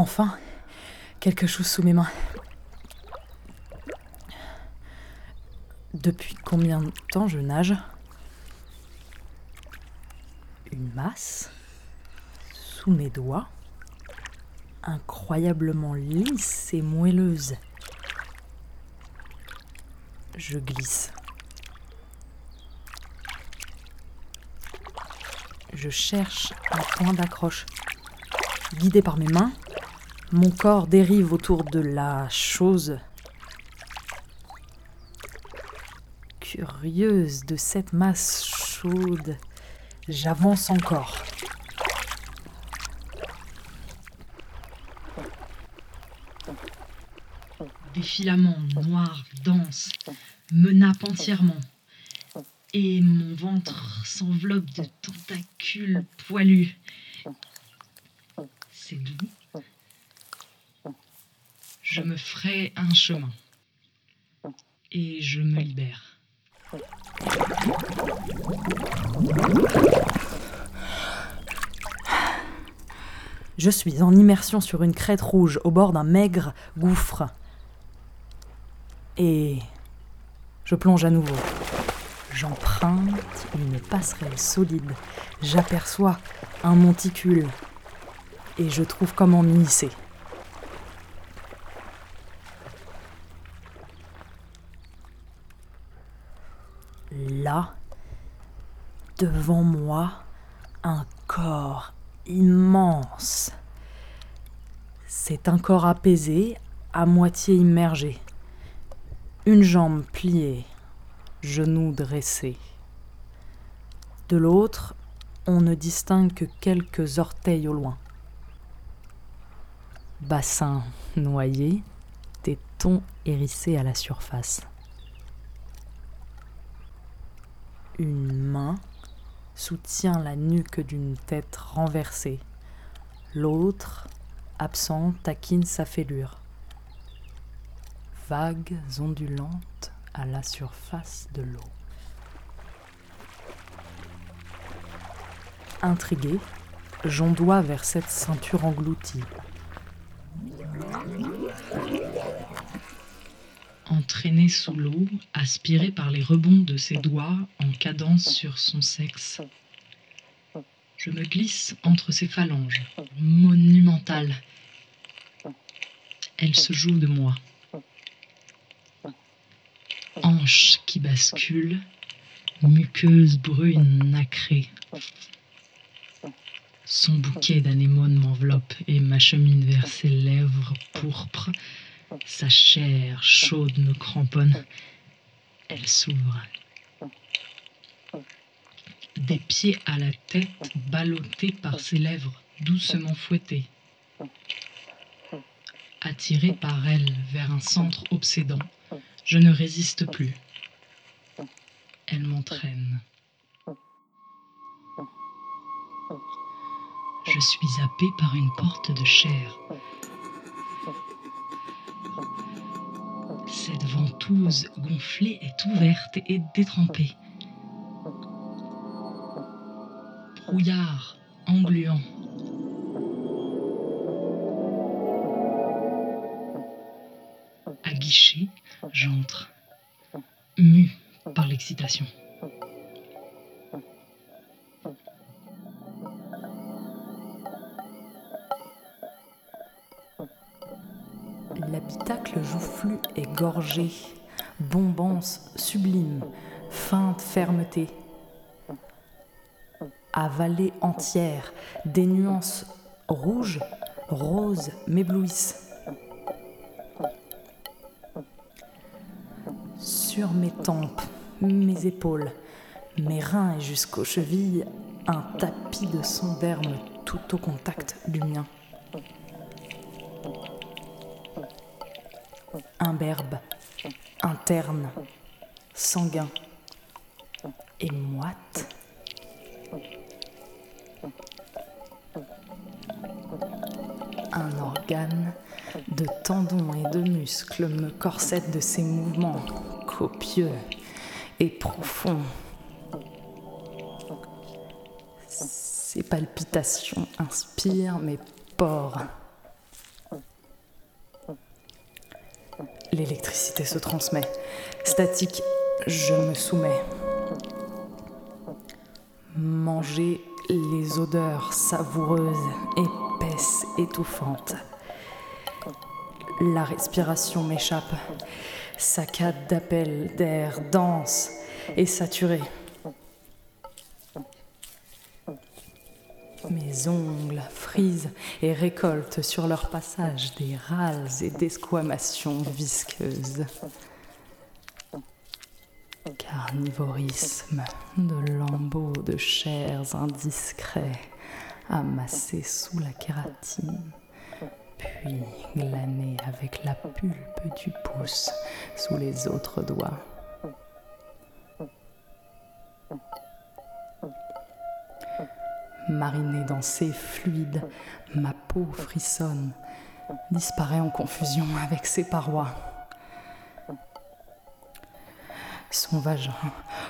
Enfin, quelque chose sous mes mains. Depuis combien de temps je nage? Une masse sous mes doigts, incroyablement lisse et moelleuse. Je glisse. Je cherche un point d'accroche. Guidé par mes mains, mon corps dérive autour de la chose. Curieuse de cette masse chaude, j'avance encore. Des filaments noirs, denses, me nappent entièrement. Et mon ventre s'enveloppe de tentacules poilus. C'est doux. Je me ferai un chemin. Et je me libère. Je suis en immersion sur une crête rouge au bord d'un maigre gouffre. Et je plonge à nouveau. J'emprunte une passerelle solide. J'aperçois un monticule. Et je trouve comment m'y. Devant moi, un corps immense. C'est un corps apaisé, à moitié immergé. Une jambe pliée, genou dressé. De l'autre, on ne distingue que quelques orteils au loin. Bassin noyé, tétons hérissés à la surface. Une main soutient la nuque d'une tête renversée. L'autre, absent, taquine sa fêlure. Vagues ondulantes à la surface de l'eau. Intrigué, j'ondoie vers cette ceinture engloutie. Entraîné sous l'eau, aspiré par les rebonds de ses doigts en cadence sur son sexe. Je me glisse entre ses phalanges, monumentales. Elle se joue de moi. Hanche qui bascule, muqueuse brune nacrée. Son bouquet d'anémones m'enveloppe et m'achemine vers ses lèvres pourpres. Sa chair chaude me cramponne. Elle s'ouvre. Des pieds à la tête ballottés par ses lèvres doucement fouettées. Attiré par elle vers un centre obsédant, je ne résiste plus. Elle m'entraîne. Je suis happé par une porte de chair. Ventouse gonflée est ouverte et détrempée. Brouillard engluant. Aguiché, j'entre, mu par l'excitation. Joufflu est gorgé, bombance sublime, feinte fermeté. Avalée entière, des nuances rouges, roses m'éblouissent. Sur mes tempes, mes épaules, mes reins et jusqu'aux chevilles, un tapis de son derme tout au contact du mien. Imberbe, interne, sanguin et moite. Un organe de tendons et de muscles me corsette de ses mouvements copieux et profonds. Ces palpitations inspirent mes pores L'électricité se transmet. Statique, je me soumets. Manger les odeurs savoureuses, épaisses, étouffantes. La respiration m'échappe. Saccade d'appels d'air dense et saturé. Mes ongles frisent et récoltent sur leur passage des râles et desquamations visqueuses. Carnivorisme de lambeaux de chairs indiscrets amassés sous la kératine, puis glanés avec la pulpe du pouce sous les autres doigts. Marinée dans ces fluides, ma peau frissonne, disparaît en confusion avec ses parois. Son vagin,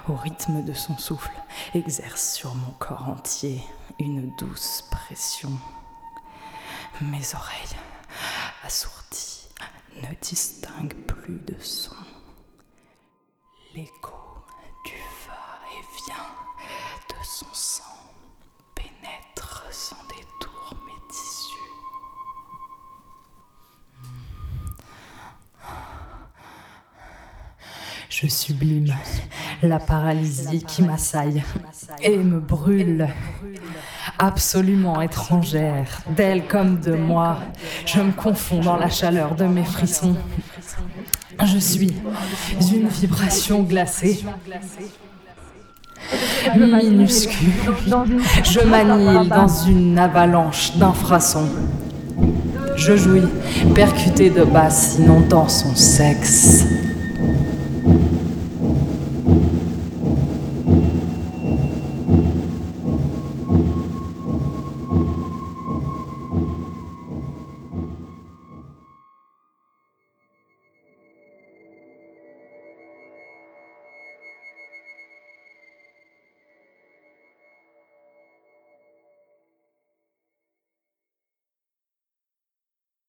au rythme de son souffle, exerce sur mon corps entier une douce pression. Mes oreilles, assourdies, ne distinguent plus de son. L'écho du va-et-vient de son sang sans détour mes tissus. Je sublime la paralysie qui m'assaille et me brûle. Absolument étrangère, d'elle comme de moi, je me confonds dans la chaleur de mes frissons. Je suis une vibration glacée. Minuscule, je m'annihile dans une avalanche d'infrasons. Je jouis, percuté de basse, inondant son sexe.